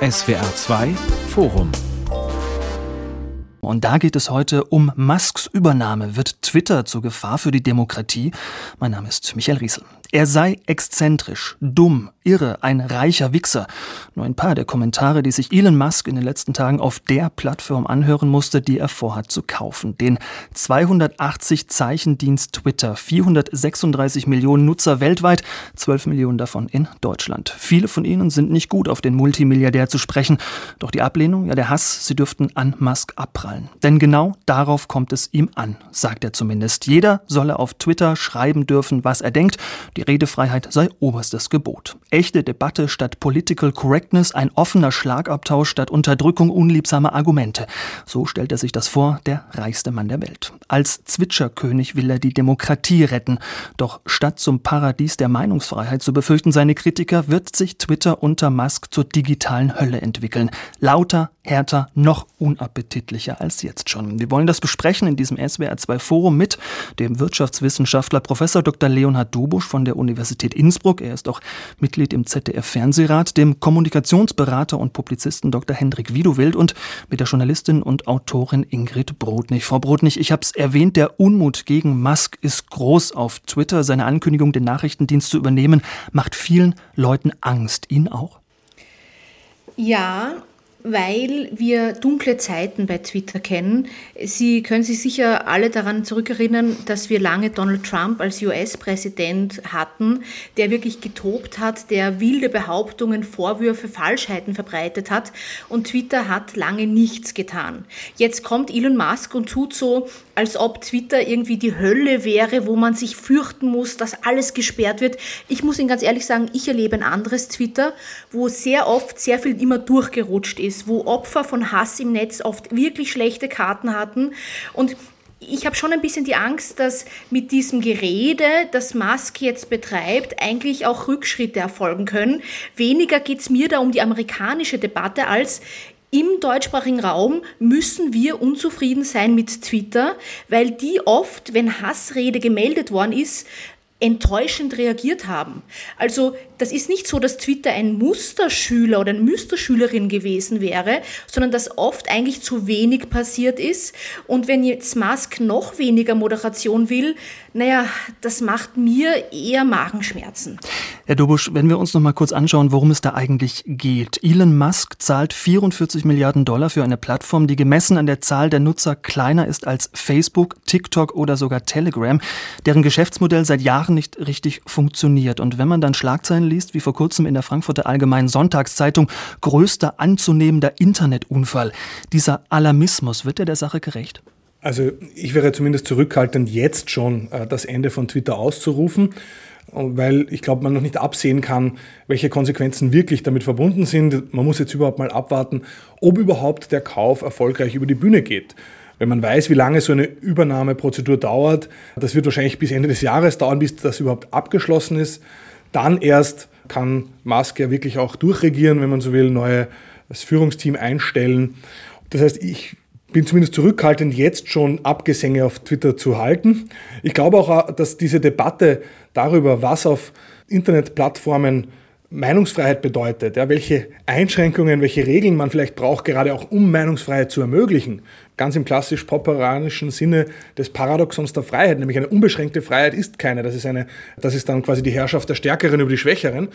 SWR 2 Forum und da geht es heute um Musks Übernahme. Wird Twitter zur Gefahr für die Demokratie? Mein Name ist Michael Riesel. Er sei exzentrisch, dumm, irre, ein reicher Wichser. Nur ein paar der Kommentare, die sich Elon Musk in den letzten Tagen auf der Plattform anhören musste, die er vorhat zu kaufen. Den 280 Zeichendienst Twitter, 436 Millionen Nutzer weltweit, 12 Millionen davon in Deutschland. Viele von ihnen sind nicht gut auf den Multimilliardär zu sprechen. Doch die Ablehnung, ja der Hass, sie dürften an Musk abprallen. Denn genau darauf kommt es ihm an, sagt er zumindest. Jeder solle auf Twitter schreiben dürfen, was er denkt. Die Redefreiheit sei oberstes Gebot. Echte Debatte statt Political Correctness, ein offener Schlagabtausch statt Unterdrückung unliebsamer Argumente. So stellt er sich das vor, der reichste Mann der Welt. Als Zwitscherkönig will er die Demokratie retten. Doch statt zum Paradies der Meinungsfreiheit zu befürchten seine Kritiker, wird sich Twitter unter Musk zur digitalen Hölle entwickeln. Lauter, härter, noch unappetitlicher als jetzt schon. Wir wollen das besprechen in diesem SWR 2 Forum mit dem Wirtschaftswissenschaftler Professor Dr. Leonhard Dubusch von der Universität Innsbruck. Er ist auch Mitglied im ZDF-Fernsehrat, dem Kommunikationsberater und Publizisten Dr. Hendrik Widowild und mit der Journalistin und Autorin Ingrid Brodnig. Frau Brodnig, ich habe es erwähnt, der Unmut gegen Musk ist groß auf Twitter. Seine Ankündigung, den Nachrichtendienst zu übernehmen, macht vielen Leuten Angst. Ihnen auch? Ja, weil wir dunkle Zeiten bei Twitter kennen. Sie können sich sicher alle daran zurückerinnern, dass wir lange Donald Trump als US-Präsident hatten, der wirklich getobt hat, der wilde Behauptungen, Vorwürfe, Falschheiten verbreitet hat und Twitter hat lange nichts getan. Jetzt kommt Elon Musk und tut so, als ob Twitter irgendwie die Hölle wäre, wo man sich fürchten muss, dass alles gesperrt wird. Ich muss Ihnen ganz ehrlich sagen, ich erlebe ein anderes Twitter, wo sehr oft sehr viel immer durchgerutscht ist, wo Opfer von Hass im Netz oft wirklich schlechte Karten hatten und ich habe schon ein bisschen die Angst, dass mit diesem Gerede, das Musk jetzt betreibt, eigentlich auch Rückschritte erfolgen können. Weniger geht es mir da um die amerikanische Debatte als im deutschsprachigen Raum müssen wir unzufrieden sein mit Twitter, weil die oft, wenn Hassrede gemeldet worden ist, enttäuschend reagiert haben. Also das ist nicht so, dass Twitter ein Musterschüler oder eine Musterschülerin gewesen wäre, sondern dass oft eigentlich zu wenig passiert ist. Und wenn jetzt Musk noch weniger Moderation will, naja, das macht mir eher Magenschmerzen. Herr Dobusch, wenn wir uns noch mal kurz anschauen, worum es da eigentlich geht. Elon Musk zahlt 44 Milliarden Dollar für eine Plattform, die gemessen an der Zahl der Nutzer kleiner ist als Facebook, TikTok oder sogar Telegram, deren Geschäftsmodell seit Jahren nicht richtig funktioniert. Und wenn man dann Schlagzeilen liest, wie vor kurzem in der Frankfurter Allgemeinen Sonntagszeitung, größter anzunehmender Internetunfall. Dieser Alarmismus, wird er der Sache gerecht? Also ich wäre zumindest zurückhaltend, jetzt schon äh, das Ende von Twitter auszurufen, weil ich glaube, man noch nicht absehen kann, welche Konsequenzen wirklich damit verbunden sind. Man muss jetzt überhaupt mal abwarten, ob überhaupt der Kauf erfolgreich über die Bühne geht. Wenn man weiß, wie lange so eine Übernahmeprozedur dauert, das wird wahrscheinlich bis Ende des Jahres dauern, bis das überhaupt abgeschlossen ist. Dann erst kann Musk ja wirklich auch durchregieren, wenn man so will, neue das Führungsteam einstellen. Das heißt, ich bin zumindest zurückhaltend, jetzt schon Abgesänge auf Twitter zu halten. Ich glaube auch, dass diese Debatte darüber, was auf Internetplattformen Meinungsfreiheit bedeutet, ja, welche Einschränkungen, welche Regeln man vielleicht braucht, gerade auch um Meinungsfreiheit zu ermöglichen. Ganz im klassisch popperanischen Sinne des Paradoxons der Freiheit, nämlich eine unbeschränkte Freiheit ist keine. Das ist, eine, das ist dann quasi die Herrschaft der Stärkeren über die Schwächeren.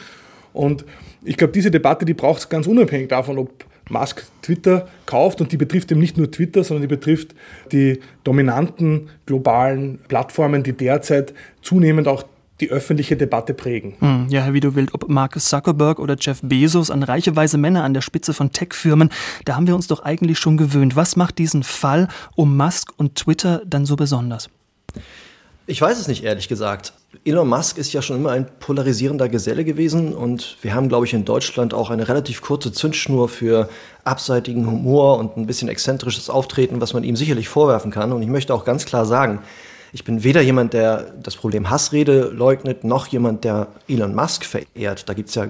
Und ich glaube, diese Debatte, die braucht es ganz unabhängig davon, ob Musk Twitter kauft und die betrifft eben nicht nur Twitter, sondern die betrifft die dominanten globalen Plattformen, die derzeit zunehmend auch die öffentliche Debatte prägen. Hm, ja, Herr Widowild, ob Mark Zuckerberg oder Jeff Bezos an reiche weise Männer an der Spitze von Tech-Firmen, da haben wir uns doch eigentlich schon gewöhnt. Was macht diesen Fall um Musk und Twitter dann so besonders? Ich weiß es nicht, ehrlich gesagt. Elon Musk ist ja schon immer ein polarisierender Geselle gewesen und wir haben, glaube ich, in Deutschland auch eine relativ kurze Zündschnur für abseitigen Humor und ein bisschen exzentrisches Auftreten, was man ihm sicherlich vorwerfen kann. Und ich möchte auch ganz klar sagen, ich bin weder jemand, der das Problem Hassrede leugnet, noch jemand, der Elon Musk verehrt. Da gibt es ja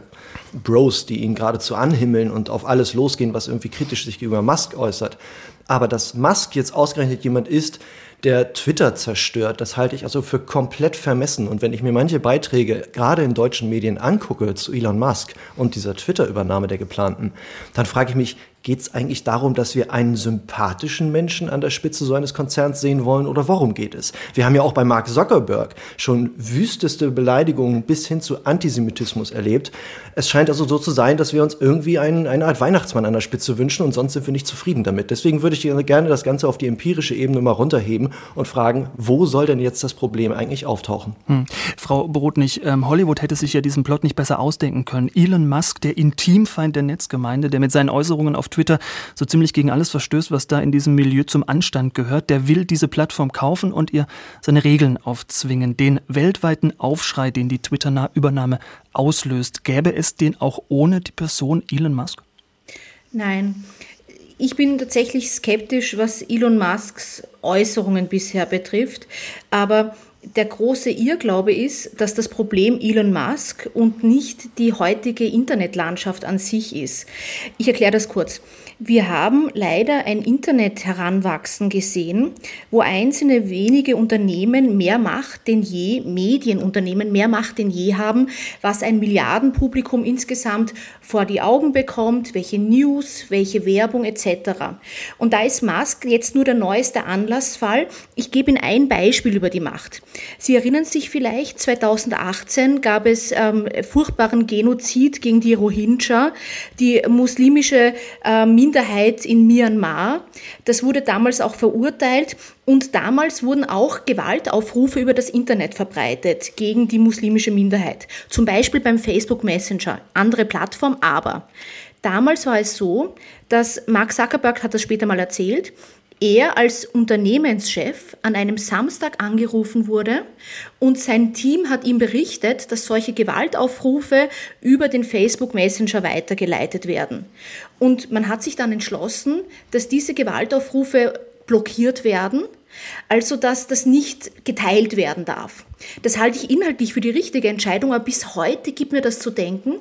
Bros, die ihn geradezu anhimmeln und auf alles losgehen, was irgendwie kritisch sich gegenüber Musk äußert. Aber dass Musk jetzt ausgerechnet jemand ist, der Twitter zerstört. Das halte ich also für komplett vermessen. Und wenn ich mir manche Beiträge gerade in deutschen Medien angucke zu Elon Musk und dieser Twitter-Übernahme der geplanten, dann frage ich mich, Geht es eigentlich darum, dass wir einen sympathischen Menschen an der Spitze so eines Konzerns sehen wollen oder worum geht es? Wir haben ja auch bei Mark Zuckerberg schon wüsteste Beleidigungen bis hin zu Antisemitismus erlebt. Es scheint also so zu sein, dass wir uns irgendwie einen, eine Art Weihnachtsmann an der Spitze wünschen und sonst sind wir nicht zufrieden damit. Deswegen würde ich gerne das Ganze auf die empirische Ebene mal runterheben und fragen, wo soll denn jetzt das Problem eigentlich auftauchen? Hm. Frau Brodnig, ähm, Hollywood hätte sich ja diesen Plot nicht besser ausdenken können. Elon Musk, der Intimfeind der Netzgemeinde, der mit seinen Äußerungen auf Twitter so ziemlich gegen alles verstößt, was da in diesem Milieu zum Anstand gehört, der will diese Plattform kaufen und ihr seine Regeln aufzwingen. Den weltweiten Aufschrei, den die Twitter-Übernahme auslöst, gäbe es den auch ohne die Person Elon Musk? Nein. Ich bin tatsächlich skeptisch, was Elon Musks Äußerungen bisher betrifft. Aber der große Irrglaube ist, dass das Problem Elon Musk und nicht die heutige Internetlandschaft an sich ist. Ich erkläre das kurz. Wir haben leider ein Internet heranwachsen gesehen, wo einzelne wenige Unternehmen mehr Macht denn je, Medienunternehmen mehr Macht denn je haben, was ein Milliardenpublikum insgesamt vor die Augen bekommt, welche News, welche Werbung etc. Und da ist Musk jetzt nur der neueste Anlassfall. Ich gebe Ihnen ein Beispiel über die Macht. Sie erinnern sich vielleicht, 2018 gab es ähm, furchtbaren Genozid gegen die Rohingya, die muslimische äh, Minderheit in Myanmar. Das wurde damals auch verurteilt und damals wurden auch Gewaltaufrufe über das Internet verbreitet gegen die muslimische Minderheit. Zum Beispiel beim Facebook Messenger, andere Plattform, aber damals war es so, dass Mark Zuckerberg hat das später mal erzählt, er als Unternehmenschef an einem Samstag angerufen wurde und sein Team hat ihm berichtet, dass solche Gewaltaufrufe über den Facebook Messenger weitergeleitet werden. Und man hat sich dann entschlossen, dass diese Gewaltaufrufe blockiert werden also, dass das nicht geteilt werden darf. Das halte ich inhaltlich für die richtige Entscheidung, aber bis heute gibt mir das zu denken,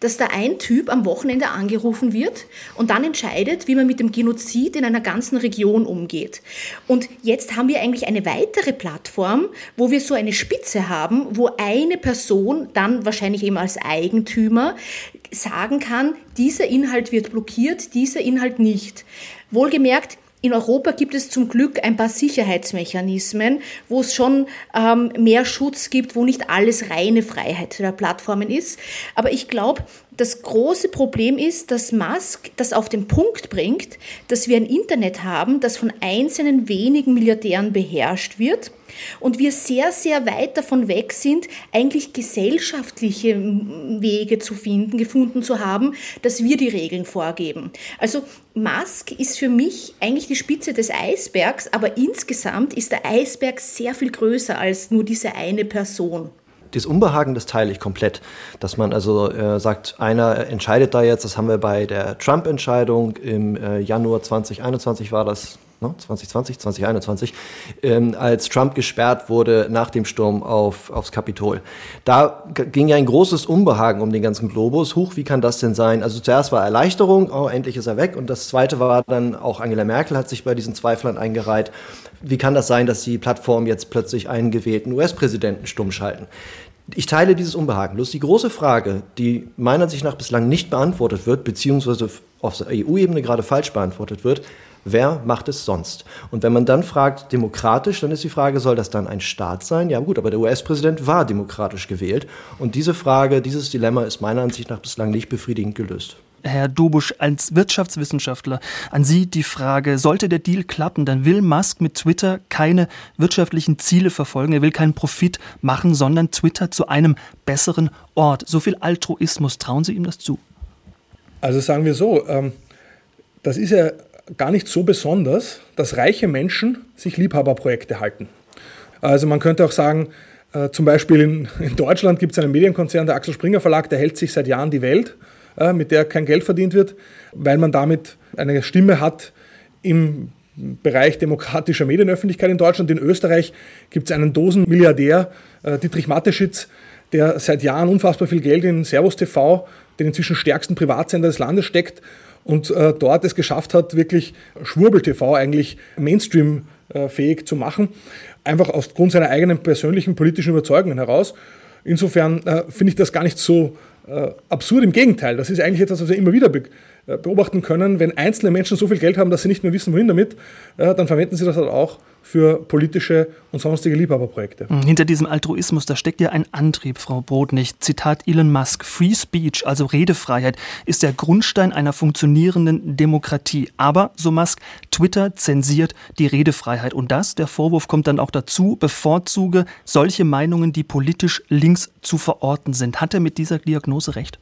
dass da ein Typ am Wochenende angerufen wird und dann entscheidet, wie man mit dem Genozid in einer ganzen Region umgeht. Und jetzt haben wir eigentlich eine weitere Plattform, wo wir so eine Spitze haben, wo eine Person dann wahrscheinlich eben als Eigentümer sagen kann, dieser Inhalt wird blockiert, dieser Inhalt nicht. Wohlgemerkt, in Europa gibt es zum Glück ein paar Sicherheitsmechanismen, wo es schon ähm, mehr Schutz gibt, wo nicht alles reine Freiheit der Plattformen ist. Aber ich glaube, das große Problem ist, dass Musk das auf den Punkt bringt, dass wir ein Internet haben, das von einzelnen wenigen Milliardären beherrscht wird und wir sehr, sehr weit davon weg sind, eigentlich gesellschaftliche Wege zu finden, gefunden zu haben, dass wir die Regeln vorgeben. Also Musk ist für mich eigentlich die Spitze des Eisbergs, aber insgesamt ist der Eisberg sehr viel größer als nur diese eine Person das Unbehagen, das teile ich komplett. Dass man also äh, sagt, einer entscheidet da jetzt, das haben wir bei der Trump-Entscheidung im äh, Januar 2021 war das, ne? 2020, 2021, ähm, als Trump gesperrt wurde nach dem Sturm auf, aufs Kapitol. Da ging ja ein großes Unbehagen um den ganzen Globus. Huch, wie kann das denn sein? Also zuerst war Erleichterung, oh, endlich ist er weg. Und das zweite war dann, auch Angela Merkel hat sich bei diesen Zweiflern eingereiht. Wie kann das sein, dass die Plattform jetzt plötzlich einen gewählten US-Präsidenten stumm schalten? Ich teile dieses Unbehagen. Bloß die große Frage, die meiner Ansicht nach bislang nicht beantwortet wird, beziehungsweise auf der EU-Ebene gerade falsch beantwortet wird, wer macht es sonst? Und wenn man dann fragt, demokratisch, dann ist die Frage, soll das dann ein Staat sein? Ja gut, aber der US-Präsident war demokratisch gewählt. Und diese Frage, dieses Dilemma ist meiner Ansicht nach bislang nicht befriedigend gelöst. Herr Dobusch, als Wirtschaftswissenschaftler an Sie die Frage, sollte der Deal klappen, dann will Musk mit Twitter keine wirtschaftlichen Ziele verfolgen, er will keinen Profit machen, sondern Twitter zu einem besseren Ort. So viel Altruismus, trauen Sie ihm das zu? Also sagen wir so, ähm, das ist ja gar nicht so besonders, dass reiche Menschen sich Liebhaberprojekte halten. Also man könnte auch sagen, äh, zum Beispiel in, in Deutschland gibt es einen Medienkonzern, der Axel Springer Verlag, der hält sich seit Jahren die Welt äh, mit der kein Geld verdient wird, weil man damit eine Stimme hat im Bereich demokratischer Medienöffentlichkeit in Deutschland. In Österreich gibt es einen Dosenmilliardär, äh, Dietrich Mateschitz, der seit Jahren unfassbar viel Geld in Servus TV, den inzwischen stärksten Privatsender des Landes steckt und äh, dort es geschafft hat, wirklich Schwurbel TV eigentlich Mainstream fähig zu machen, einfach aufgrund seiner eigenen persönlichen politischen Überzeugungen heraus. Insofern äh, finde ich das gar nicht so äh, absurd. Im Gegenteil, das ist eigentlich etwas, was wir immer wieder be äh, beobachten können. Wenn einzelne Menschen so viel Geld haben, dass sie nicht mehr wissen, wohin damit, äh, dann verwenden sie das halt auch für politische und sonstige Liebhaberprojekte. Hm, hinter diesem Altruismus, da steckt ja ein Antrieb, Frau Brodnich. Zitat Elon Musk, Free Speech, also Redefreiheit, ist der Grundstein einer funktionierenden Demokratie. Aber, so Musk, Twitter zensiert die Redefreiheit. Und das, der Vorwurf kommt dann auch dazu, bevorzuge solche Meinungen, die politisch links zu verorten sind. Hat er mit dieser Diagnose recht?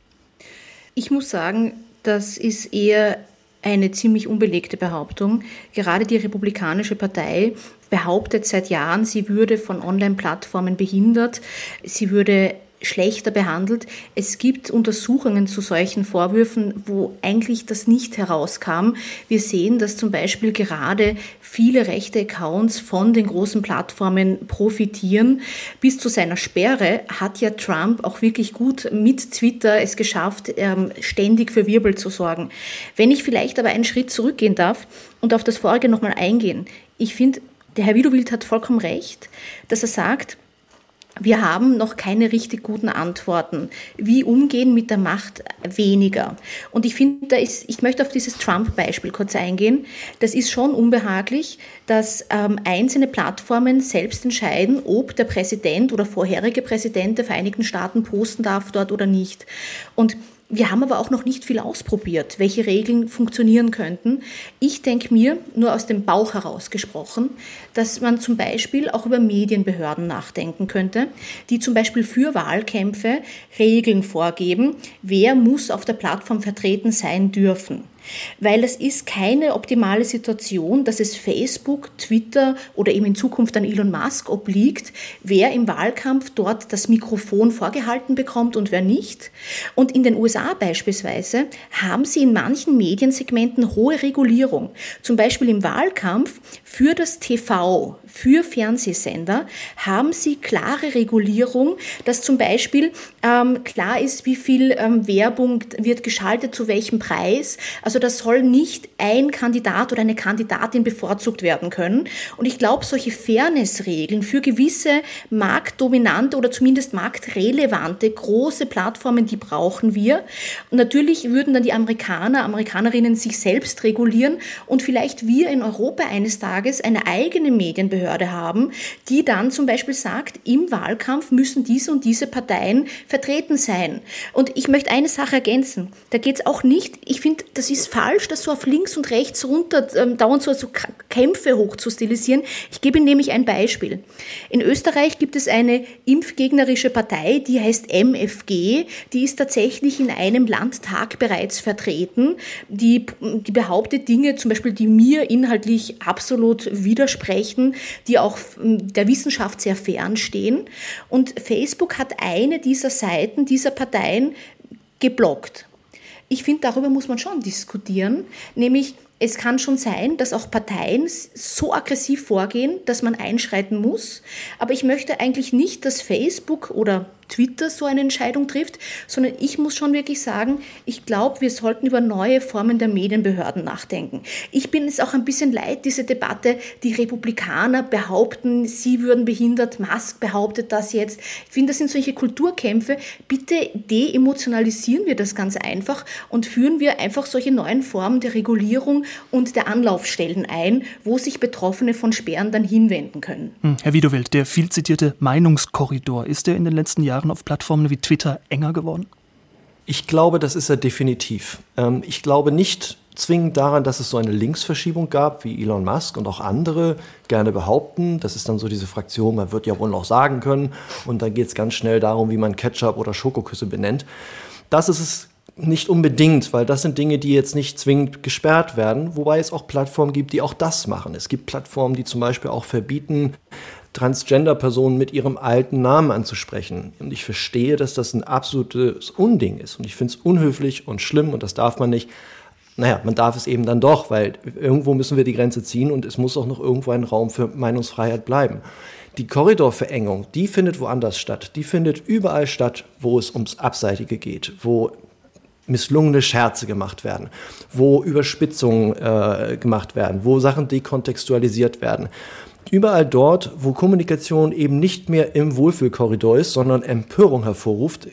Ich muss sagen, das ist eher eine ziemlich unbelegte Behauptung. Gerade die Republikanische Partei behauptet seit Jahren, sie würde von Online-Plattformen behindert, sie würde schlechter behandelt. Es gibt Untersuchungen zu solchen Vorwürfen, wo eigentlich das nicht herauskam. Wir sehen, dass zum Beispiel gerade viele rechte Accounts von den großen Plattformen profitieren. Bis zu seiner Sperre hat ja Trump auch wirklich gut mit Twitter es geschafft, ähm, ständig für Wirbel zu sorgen. Wenn ich vielleicht aber einen Schritt zurückgehen darf und auf das vorige nochmal eingehen. Ich finde, der Herr Widowild hat vollkommen recht, dass er sagt, wir haben noch keine richtig guten Antworten. Wie umgehen mit der Macht weniger? Und ich finde, da ist, ich möchte auf dieses Trump-Beispiel kurz eingehen. Das ist schon unbehaglich, dass ähm, einzelne Plattformen selbst entscheiden, ob der Präsident oder vorherige Präsident der Vereinigten Staaten posten darf dort oder nicht. Und wir haben aber auch noch nicht viel ausprobiert, welche Regeln funktionieren könnten. Ich denke mir, nur aus dem Bauch heraus gesprochen, dass man zum Beispiel auch über Medienbehörden nachdenken könnte, die zum Beispiel für Wahlkämpfe Regeln vorgeben, wer muss auf der Plattform vertreten sein dürfen weil es ist keine optimale Situation, dass es Facebook, Twitter oder eben in Zukunft an Elon Musk obliegt, wer im Wahlkampf dort das Mikrofon vorgehalten bekommt und wer nicht. Und in den USA beispielsweise haben sie in manchen Mediensegmenten hohe Regulierung. Zum Beispiel im Wahlkampf für das TV, für Fernsehsender haben sie klare Regulierung, dass zum Beispiel ähm, klar ist, wie viel ähm, Werbung wird geschaltet, zu welchem Preis. Also das soll nicht ein Kandidat oder eine Kandidatin bevorzugt werden können. Und ich glaube, solche Fairnessregeln für gewisse marktdominante oder zumindest marktrelevante große Plattformen, die brauchen wir. Und natürlich würden dann die Amerikaner, Amerikanerinnen sich selbst regulieren und vielleicht wir in Europa eines Tages eine eigene Medienbehörde haben, die dann zum Beispiel sagt, im Wahlkampf müssen diese und diese Parteien vertreten sein. Und ich möchte eine Sache ergänzen. Da geht es auch nicht, ich finde, das ist falsch, das so auf links und rechts runter ähm, dauernd so, so Kämpfe hoch zu stilisieren. Ich gebe Ihnen nämlich ein Beispiel. In Österreich gibt es eine impfgegnerische Partei, die heißt MFG. Die ist tatsächlich in einem Landtag bereits vertreten. Die, die behauptet Dinge, zum Beispiel, die mir inhaltlich absolut widersprechen, die auch ähm, der Wissenschaft sehr fern stehen. Und Facebook hat eine dieser Seiten dieser Parteien geblockt. Ich finde, darüber muss man schon diskutieren, nämlich es kann schon sein, dass auch Parteien so aggressiv vorgehen, dass man einschreiten muss. Aber ich möchte eigentlich nicht, dass Facebook oder Twitter so eine Entscheidung trifft, sondern ich muss schon wirklich sagen, ich glaube, wir sollten über neue Formen der Medienbehörden nachdenken. Ich bin es auch ein bisschen leid, diese Debatte, die Republikaner behaupten, sie würden behindert, Musk behauptet das jetzt. Ich finde, das sind solche Kulturkämpfe. Bitte deemotionalisieren wir das ganz einfach und führen wir einfach solche neuen Formen der Regulierung und der Anlaufstellen ein, wo sich Betroffene von Sperren dann hinwenden können. Hm, Herr Wiedewild, der viel zitierte Meinungskorridor, ist der in den letzten Jahren Jahren auf Plattformen wie Twitter enger geworden? Ich glaube, das ist er definitiv. Ähm, ich glaube nicht zwingend daran, dass es so eine Linksverschiebung gab, wie Elon Musk und auch andere gerne behaupten. Das ist dann so diese Fraktion, man wird ja wohl noch sagen können. Und dann geht es ganz schnell darum, wie man Ketchup oder Schokoküsse benennt. Das ist es nicht unbedingt, weil das sind Dinge, die jetzt nicht zwingend gesperrt werden, wobei es auch Plattformen gibt, die auch das machen. Es gibt Plattformen, die zum Beispiel auch verbieten, Transgender-Personen mit ihrem alten Namen anzusprechen. Und ich verstehe, dass das ein absolutes Unding ist. Und ich finde es unhöflich und schlimm und das darf man nicht. Naja, man darf es eben dann doch, weil irgendwo müssen wir die Grenze ziehen und es muss auch noch irgendwo ein Raum für Meinungsfreiheit bleiben. Die Korridorverengung, die findet woanders statt. Die findet überall statt, wo es ums Abseitige geht, wo misslungene Scherze gemacht werden, wo Überspitzungen äh, gemacht werden, wo Sachen dekontextualisiert werden. Überall dort, wo Kommunikation eben nicht mehr im Wohlfühlkorridor ist, sondern Empörung hervorruft,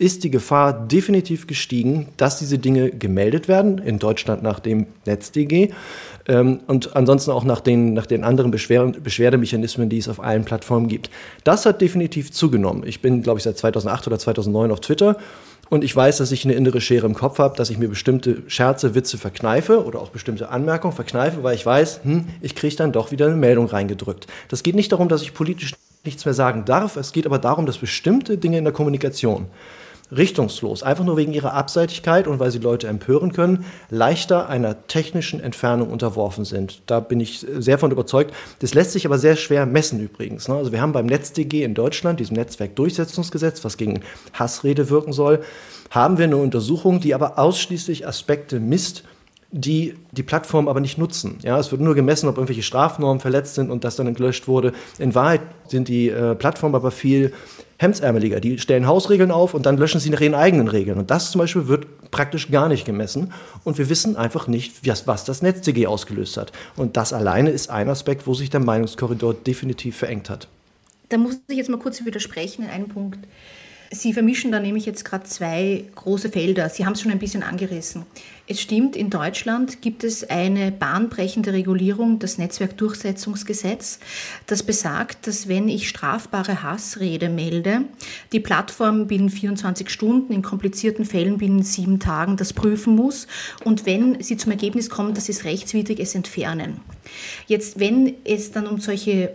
ist die Gefahr definitiv gestiegen, dass diese Dinge gemeldet werden, in Deutschland nach dem NetzDG ähm, und ansonsten auch nach den, nach den anderen Beschwer Beschwerdemechanismen, die es auf allen Plattformen gibt. Das hat definitiv zugenommen. Ich bin, glaube ich, seit 2008 oder 2009 auf Twitter und ich weiß, dass ich eine innere Schere im Kopf habe, dass ich mir bestimmte Scherze, Witze verkneife oder auch bestimmte Anmerkungen verkneife, weil ich weiß, hm, ich kriege dann doch wieder eine Meldung reingedrückt. Das geht nicht darum, dass ich politisch nichts mehr sagen darf, es geht aber darum, dass bestimmte Dinge in der Kommunikation richtungslos, einfach nur wegen ihrer Abseitigkeit und weil sie Leute empören können, leichter einer technischen Entfernung unterworfen sind. Da bin ich sehr von überzeugt. Das lässt sich aber sehr schwer messen übrigens. Ne? Also wir haben beim NetzDG in Deutschland, diesem Netzwerkdurchsetzungsgesetz, was gegen Hassrede wirken soll, haben wir eine Untersuchung, die aber ausschließlich Aspekte misst, die die Plattform aber nicht nutzen. Ja, es wird nur gemessen, ob irgendwelche Strafnormen verletzt sind und das dann gelöscht wurde. In Wahrheit sind die äh, Plattformen aber viel hemdsärmeliger. Die stellen Hausregeln auf und dann löschen sie nach ihren eigenen Regeln. Und das zum Beispiel wird praktisch gar nicht gemessen. Und wir wissen einfach nicht, was das NetzDG ausgelöst hat. Und das alleine ist ein Aspekt, wo sich der Meinungskorridor definitiv verengt hat. Da muss ich jetzt mal kurz widersprechen in einem Punkt. Sie vermischen da nämlich jetzt gerade zwei große Felder. Sie haben es schon ein bisschen angerissen. Es stimmt, in Deutschland gibt es eine bahnbrechende Regulierung, das Netzwerkdurchsetzungsgesetz, das besagt, dass wenn ich strafbare Hassrede melde, die Plattform binnen 24 Stunden, in komplizierten Fällen binnen sieben Tagen das prüfen muss und wenn sie zum Ergebnis kommt, das ist rechtswidrig, es entfernen. Jetzt, wenn es dann um solche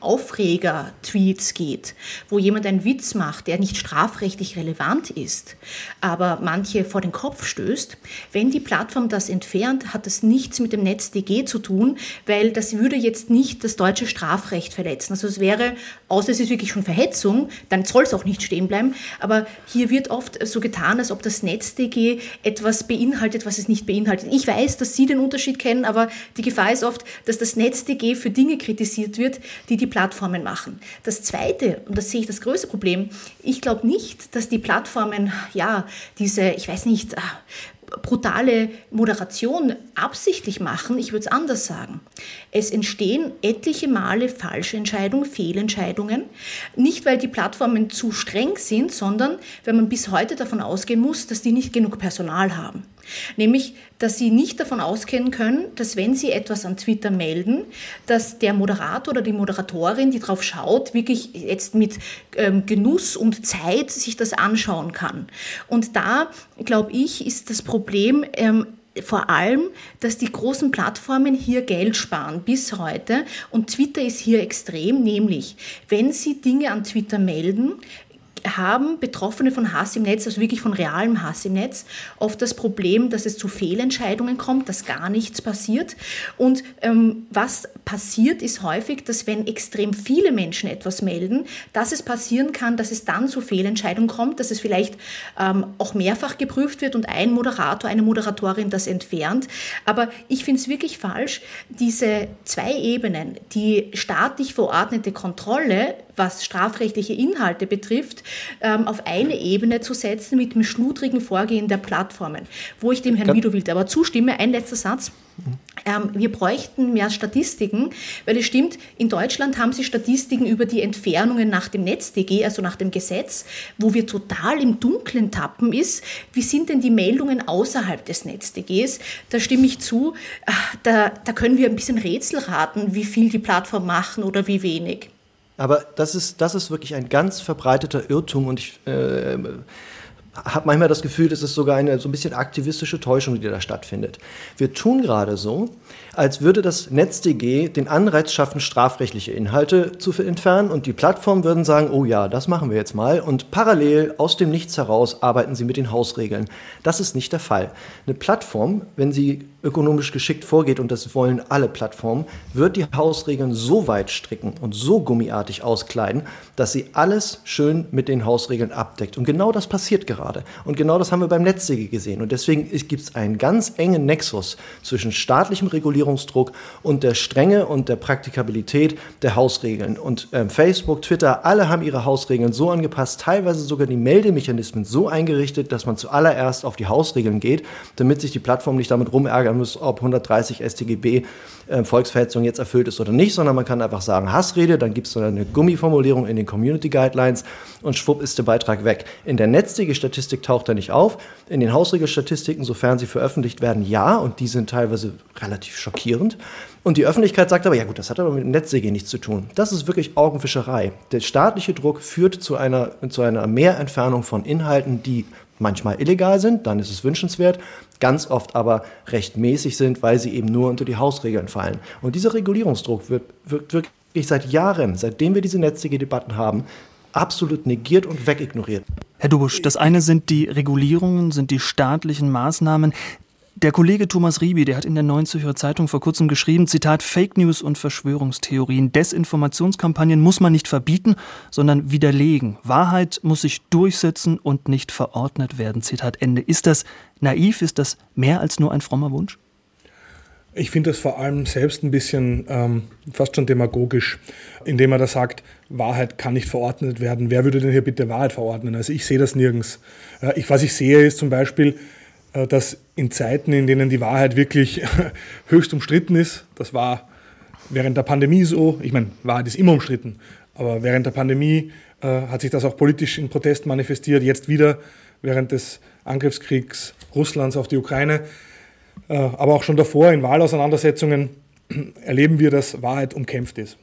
Aufreger-Tweets geht, wo jemand einen Witz macht, der nicht strafrechtlich relevant ist, aber manche vor den Kopf stößt, wenn die Plattform das entfernt, hat das nichts mit dem NetzDG zu tun, weil das würde jetzt nicht das deutsche Strafrecht verletzen. Also es wäre, außer es ist wirklich schon Verhetzung, dann soll es auch nicht stehen bleiben, aber hier wird oft so getan, als ob das NetzDG etwas beinhaltet, was es nicht beinhaltet. Ich weiß, dass Sie den Unterschied kennen, aber die Gefahr ist oft, dass das NetzDG für Dinge kritisiert wird, die die Plattformen machen. Das Zweite, und das sehe ich das größte Problem, ich glaube nicht, dass die Plattformen, ja, diese, ich weiß nicht, ah, brutale Moderation absichtlich machen, ich würde es anders sagen. Es entstehen etliche Male falsche Entscheidungen, Fehlentscheidungen, nicht weil die Plattformen zu streng sind, sondern weil man bis heute davon ausgehen muss, dass die nicht genug Personal haben. Nämlich, dass Sie nicht davon ausgehen können, dass wenn Sie etwas an Twitter melden, dass der Moderator oder die Moderatorin, die drauf schaut, wirklich jetzt mit ähm, Genuss und Zeit sich das anschauen kann. Und da, glaube ich, ist das Problem, ähm, vor allem, dass die großen Plattformen hier Geld sparen bis heute. Und Twitter ist hier extrem, nämlich wenn Sie Dinge an Twitter melden, haben Betroffene von Hass im Netz, also wirklich von realem Hass im Netz, oft das Problem, dass es zu Fehlentscheidungen kommt, dass gar nichts passiert. Und ähm, was passiert, ist häufig, dass wenn extrem viele Menschen etwas melden, dass es passieren kann, dass es dann zu Fehlentscheidungen kommt, dass es vielleicht ähm, auch mehrfach geprüft wird und ein Moderator, eine Moderatorin das entfernt. Aber ich finde es wirklich falsch, diese zwei Ebenen, die staatlich verordnete Kontrolle, was strafrechtliche Inhalte betrifft, ähm, auf eine Ebene zu setzen mit dem schludrigen Vorgehen der Plattformen, wo ich dem Herrn Widowild aber zustimme. Ein letzter Satz. Ähm, wir bräuchten mehr Statistiken, weil es stimmt, in Deutschland haben sie Statistiken über die Entfernungen nach dem NetzDG, also nach dem Gesetz, wo wir total im Dunkeln tappen ist. Wie sind denn die Meldungen außerhalb des NetzDGs? Da stimme ich zu, ah, da, da können wir ein bisschen Rätsel raten, wie viel die Plattform machen oder wie wenig. Aber das ist, das ist wirklich ein ganz verbreiteter Irrtum und ich äh, habe manchmal das Gefühl, das ist sogar eine so ein bisschen aktivistische Täuschung, die da stattfindet. Wir tun gerade so, als würde das NetzDG den Anreiz schaffen, strafrechtliche Inhalte zu entfernen und die Plattformen würden sagen, oh ja, das machen wir jetzt mal und parallel aus dem Nichts heraus arbeiten sie mit den Hausregeln. Das ist nicht der Fall. Eine Plattform, wenn sie ökonomisch geschickt vorgeht und das wollen alle Plattformen, wird die Hausregeln so weit stricken und so gummiartig auskleiden, dass sie alles schön mit den Hausregeln abdeckt. Und genau das passiert gerade. Und genau das haben wir beim NetzDG gesehen. Und deswegen gibt es einen ganz engen Nexus zwischen staatlichem Regulierungsdruck und der Strenge und der Praktikabilität der Hausregeln. Und äh, Facebook, Twitter, alle haben ihre Hausregeln so angepasst, teilweise sogar die Meldemechanismen so eingerichtet, dass man zuallererst auf die Hausregeln geht, damit sich die Plattform nicht damit rumärgern muss, ob 130 StGB äh, Volksverhetzung jetzt erfüllt ist oder nicht, sondern man kann einfach sagen Hassrede, dann gibt es eine Gummiformulierung in den Community Guidelines und schwupp ist der Beitrag weg. In der NetzDG-Statistik taucht er nicht auf. In den Hausregelstatistiken, sofern sie veröffentlicht werden, ja, und die sind teilweise relativ schockierend. Und die Öffentlichkeit sagt aber, ja gut, das hat aber mit dem NetzDG nichts zu tun. Das ist wirklich Augenfischerei. Der staatliche Druck führt zu einer, zu einer Mehrentfernung von Inhalten, die manchmal illegal sind, dann ist es wünschenswert, ganz oft aber recht mäßig sind, weil sie eben nur unter die Hausregeln fallen. Und dieser Regulierungsdruck wird, wird wirklich seit Jahren, seitdem wir diese netzige Debatten haben, absolut negiert und wegignoriert. Herr Dubusch, das eine sind die Regulierungen, sind die staatlichen Maßnahmen. Der Kollege Thomas Riebi, der hat in der Neuen Zürcher Zeitung vor kurzem geschrieben, Zitat, Fake News und Verschwörungstheorien, Desinformationskampagnen muss man nicht verbieten, sondern widerlegen. Wahrheit muss sich durchsetzen und nicht verordnet werden. Zitat Ende. Ist das naiv? Ist das mehr als nur ein frommer Wunsch? Ich finde das vor allem selbst ein bisschen ähm, fast schon demagogisch, indem er da sagt, Wahrheit kann nicht verordnet werden. Wer würde denn hier bitte Wahrheit verordnen? Also ich sehe das nirgends. Äh, ich, was ich sehe, ist zum Beispiel, dass in Zeiten, in denen die Wahrheit wirklich höchst umstritten ist, das war während der Pandemie so, ich meine, Wahrheit ist immer umstritten, aber während der Pandemie äh, hat sich das auch politisch in Protest manifestiert, jetzt wieder während des Angriffskriegs Russlands auf die Ukraine, äh, aber auch schon davor in Wahlauseinandersetzungen erleben wir, dass Wahrheit umkämpft ist.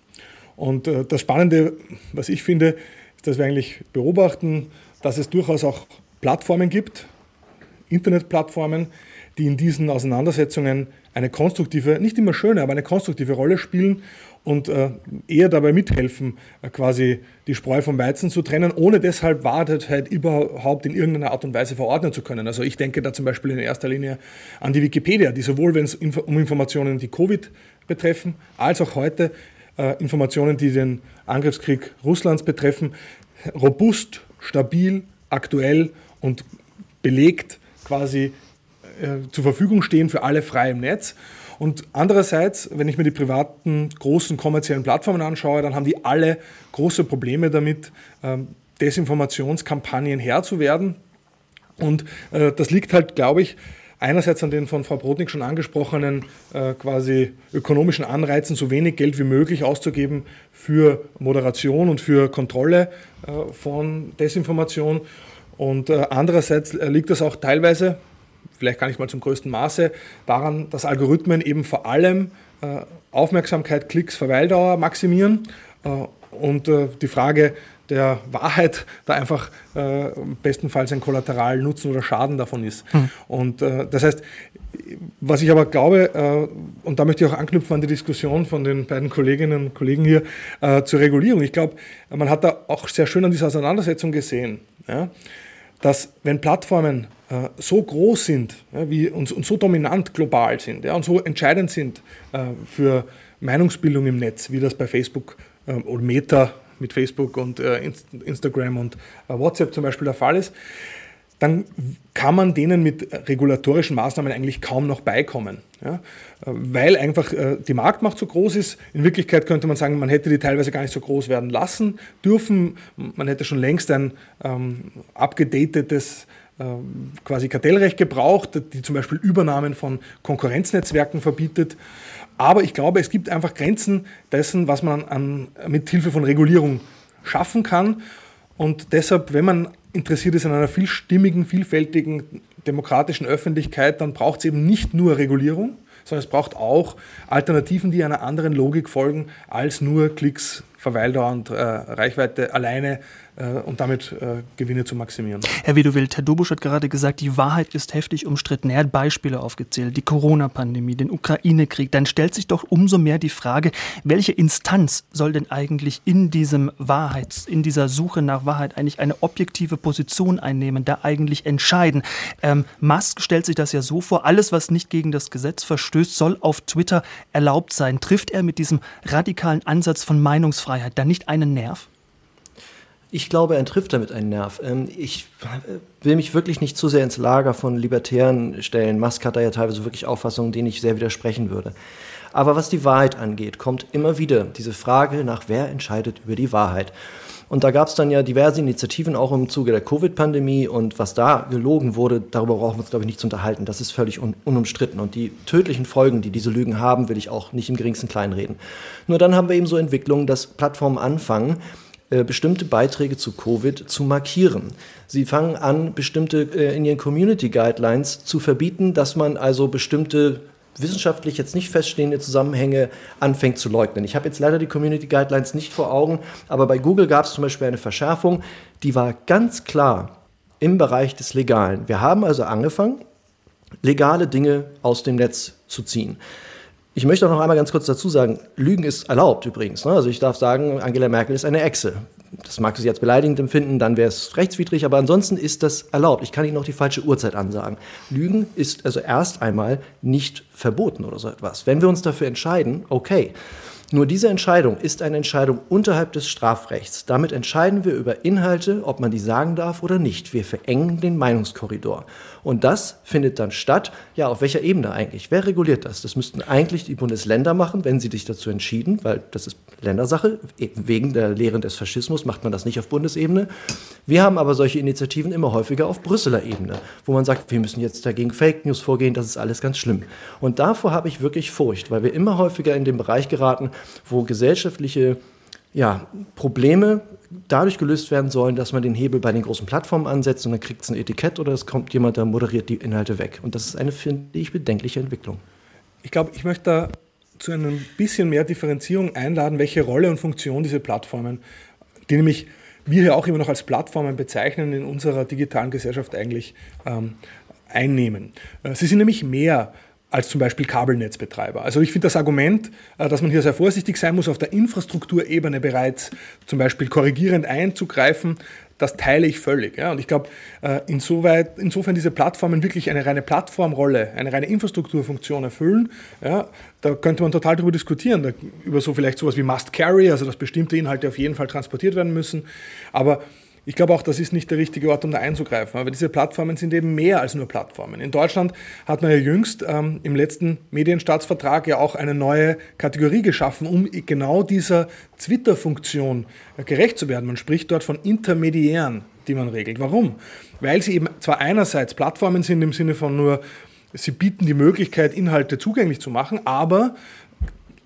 Und äh, das Spannende, was ich finde, ist, dass wir eigentlich beobachten, dass es durchaus auch Plattformen gibt, Internetplattformen, die in diesen Auseinandersetzungen eine konstruktive, nicht immer schöne, aber eine konstruktive Rolle spielen und äh, eher dabei mithelfen, äh, quasi die Spreu vom Weizen zu trennen, ohne deshalb Wahrheit überhaupt in irgendeiner Art und Weise verordnen zu können. Also ich denke da zum Beispiel in erster Linie an die Wikipedia, die sowohl, wenn es um Informationen, die Covid betreffen, als auch heute äh, Informationen, die den Angriffskrieg Russlands betreffen, robust, stabil, aktuell und belegt quasi äh, zur Verfügung stehen für alle frei im Netz. Und andererseits, wenn ich mir die privaten großen kommerziellen Plattformen anschaue, dann haben die alle große Probleme damit, ähm, Desinformationskampagnen Herr zu werden. Und äh, das liegt halt, glaube ich, einerseits an den von Frau Brodnik schon angesprochenen äh, quasi ökonomischen Anreizen, so wenig Geld wie möglich auszugeben für Moderation und für Kontrolle äh, von Desinformation. Und äh, andererseits liegt das auch teilweise, vielleicht gar nicht mal zum größten Maße, daran, dass Algorithmen eben vor allem äh, Aufmerksamkeit, Klicks, Verweildauer maximieren. Äh, und äh, die Frage der Wahrheit da einfach äh, bestenfalls ein Kollateralnutzen oder Schaden davon ist. Hm. Und äh, das heißt, was ich aber glaube, äh, und da möchte ich auch anknüpfen an die Diskussion von den beiden Kolleginnen und Kollegen hier äh, zur Regulierung. Ich glaube, man hat da auch sehr schön an dieser Auseinandersetzung gesehen, ja, dass wenn Plattformen äh, so groß sind ja, wie, und, und, so dominant global sind ja, und so entscheidend sind äh, für Meinungsbildung im Netz, wie das bei Facebook äh, oder Meta mit Facebook und äh, Instagram und äh, WhatsApp zum Beispiel der Fall ist, dann kann man denen mit regulatorischen Maßnahmen eigentlich kaum noch beikommen. Ja? Weil einfach äh, die Marktmacht so groß ist. In Wirklichkeit könnte man sagen, man hätte die teilweise gar nicht so groß werden lassen dürfen. Man hätte schon längst ein ähm, abgedatetes ähm, quasi Kartellrecht gebraucht, die zum Beispiel Übernahmen von Konkurrenznetzwerken verbietet. Aber ich glaube, es gibt einfach Grenzen dessen, was man an, mit Hilfe von Regulierung schaffen kann. Und deshalb, wenn man interessiert ist an einer vielstimmigen, vielfältigen, demokratischen Öffentlichkeit, dann braucht es eben nicht nur Regulierung, sondern es braucht auch Alternativen, die einer anderen Logik folgen, als nur Klicks, Verweildauer und äh, Reichweite alleine äh, und damit äh, Gewinne zu maximieren. Herr Wedowild, Herr Dobusch hat gerade gesagt, die Wahrheit ist heftig umstritten. Er hat Beispiele aufgezählt, die Corona-Pandemie, den Ukraine-Krieg. Dann stellt sich doch umso mehr die Frage, welche Instanz soll denn eigentlich in diesem Wahrheits, in dieser Suche nach Wahrheit eigentlich eine objektive Position einnehmen, da eigentlich entscheiden? Ähm, Musk stellt sich das ja so vor, alles, was nicht gegen das Gesetz verstößt, soll auf Twitter erlaubt sein. Trifft er mit diesem radikalen Ansatz von Meinungsfreiheit da nicht einen Nerv? Ich glaube, er trifft damit einen Nerv. Ähm, ich will mich wirklich nicht zu sehr ins Lager von Libertären stellen. Musk hat da ja teilweise wirklich Auffassungen, denen ich sehr widersprechen würde. Aber was die Wahrheit angeht, kommt immer wieder diese Frage nach, wer entscheidet über die Wahrheit. Und da gab es dann ja diverse Initiativen auch im Zuge der Covid-Pandemie und was da gelogen wurde, darüber brauchen wir uns, glaube ich, nicht zu unterhalten. Das ist völlig un unumstritten. Und die tödlichen Folgen, die diese Lügen haben, will ich auch nicht im geringsten kleinreden. Nur dann haben wir eben so Entwicklungen, dass Plattformen anfangen, äh, bestimmte Beiträge zu Covid zu markieren. Sie fangen an, bestimmte äh, in ihren Community Guidelines zu verbieten, dass man also bestimmte wissenschaftlich jetzt nicht feststehende Zusammenhänge anfängt zu leugnen. Ich habe jetzt leider die Community Guidelines nicht vor Augen, aber bei Google gab es zum Beispiel eine Verschärfung, die war ganz klar im Bereich des Legalen. Wir haben also angefangen, legale Dinge aus dem Netz zu ziehen. Ich möchte auch noch einmal ganz kurz dazu sagen, Lügen ist erlaubt übrigens. Ne? Also ich darf sagen, Angela Merkel ist eine Echse. Das mag sie jetzt beleidigend empfinden, dann wäre es rechtswidrig, aber ansonsten ist das erlaubt. Ich kann Ihnen auch die falsche Uhrzeit ansagen. Lügen ist also erst einmal nicht verboten oder so etwas. Wenn wir uns dafür entscheiden, okay. Nur diese Entscheidung ist eine Entscheidung unterhalb des Strafrechts. Damit entscheiden wir über Inhalte, ob man die sagen darf oder nicht. Wir verengen den Meinungskorridor. Und das findet dann statt, ja, auf welcher Ebene eigentlich? Wer reguliert das? Das müssten eigentlich die Bundesländer machen, wenn sie sich dazu entschieden, weil das ist Ländersache. Wegen der Lehren des Faschismus macht man das nicht auf Bundesebene. Wir haben aber solche Initiativen immer häufiger auf Brüsseler Ebene, wo man sagt, wir müssen jetzt dagegen Fake News vorgehen, das ist alles ganz schlimm. Und davor habe ich wirklich Furcht, weil wir immer häufiger in den Bereich geraten, wo gesellschaftliche ja, Probleme dadurch gelöst werden sollen, dass man den Hebel bei den großen Plattformen ansetzt und dann kriegt es ein Etikett oder es kommt jemand, der moderiert die Inhalte weg. Und das ist eine, finde ich, bedenkliche Entwicklung. Ich glaube, ich möchte da zu einer bisschen mehr Differenzierung einladen, welche Rolle und Funktion diese Plattformen, die nämlich wir ja auch immer noch als Plattformen bezeichnen, in unserer digitalen Gesellschaft eigentlich ähm, einnehmen. Äh, sie sind nämlich mehr als zum Beispiel Kabelnetzbetreiber. Also ich finde das Argument, äh, dass man hier sehr vorsichtig sein muss, auf der Infrastrukturebene bereits zum Beispiel korrigierend einzugreifen, das teile ich völlig. Und ich glaube, äh, insoweit, insofern diese Plattformen wirklich eine reine Plattformrolle, eine reine Infrastrukturfunktion erfüllen, da könnte man total darüber diskutieren, über so vielleicht sowas wie Must Carry, also dass bestimmte Inhalte auf jeden Fall transportiert werden müssen. Aber ich glaube auch, das ist nicht der richtige Ort, um da einzugreifen. Aber diese Plattformen sind eben mehr als nur Plattformen. In Deutschland hat man ja jüngst ähm, im letzten Medienstaatsvertrag ja auch eine neue Kategorie geschaffen, um genau dieser Twitter-Funktion äh, gerecht zu werden. Man spricht dort von Intermediären, die man regelt. Warum? Weil sie eben zwar einerseits Plattformen sind im Sinne von nur, sie bieten die Möglichkeit, Inhalte zugänglich zu machen, aber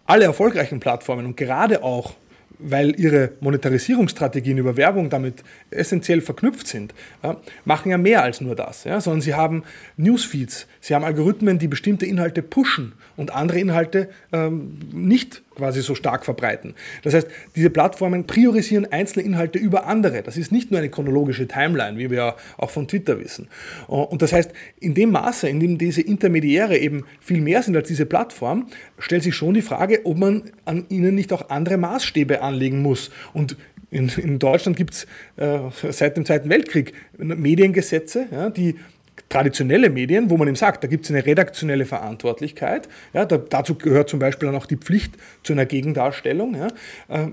alle erfolgreichen Plattformen und gerade auch weil ihre Monetarisierungsstrategien über Werbung damit essentiell verknüpft sind, ja, machen ja mehr als nur das, ja, sondern sie haben Newsfeeds, sie haben Algorithmen, die bestimmte Inhalte pushen und andere Inhalte ähm, nicht quasi so stark verbreiten. Das heißt, diese Plattformen priorisieren einzelne Inhalte über andere. Das ist nicht nur eine chronologische Timeline, wie wir ja auch von Twitter wissen. Und das heißt, in dem Maße, in dem diese Intermediäre eben viel mehr sind als diese Plattform, stellt sich schon die Frage, ob man an ihnen nicht auch andere Maßstäbe anlegen muss. Und in, in Deutschland gibt es äh, seit dem Zweiten Weltkrieg Mediengesetze, ja, die traditionelle Medien, wo man eben sagt, da gibt es eine redaktionelle Verantwortlichkeit. Ja, da, dazu gehört zum Beispiel dann auch die Pflicht zu einer Gegendarstellung. Ja. Äh,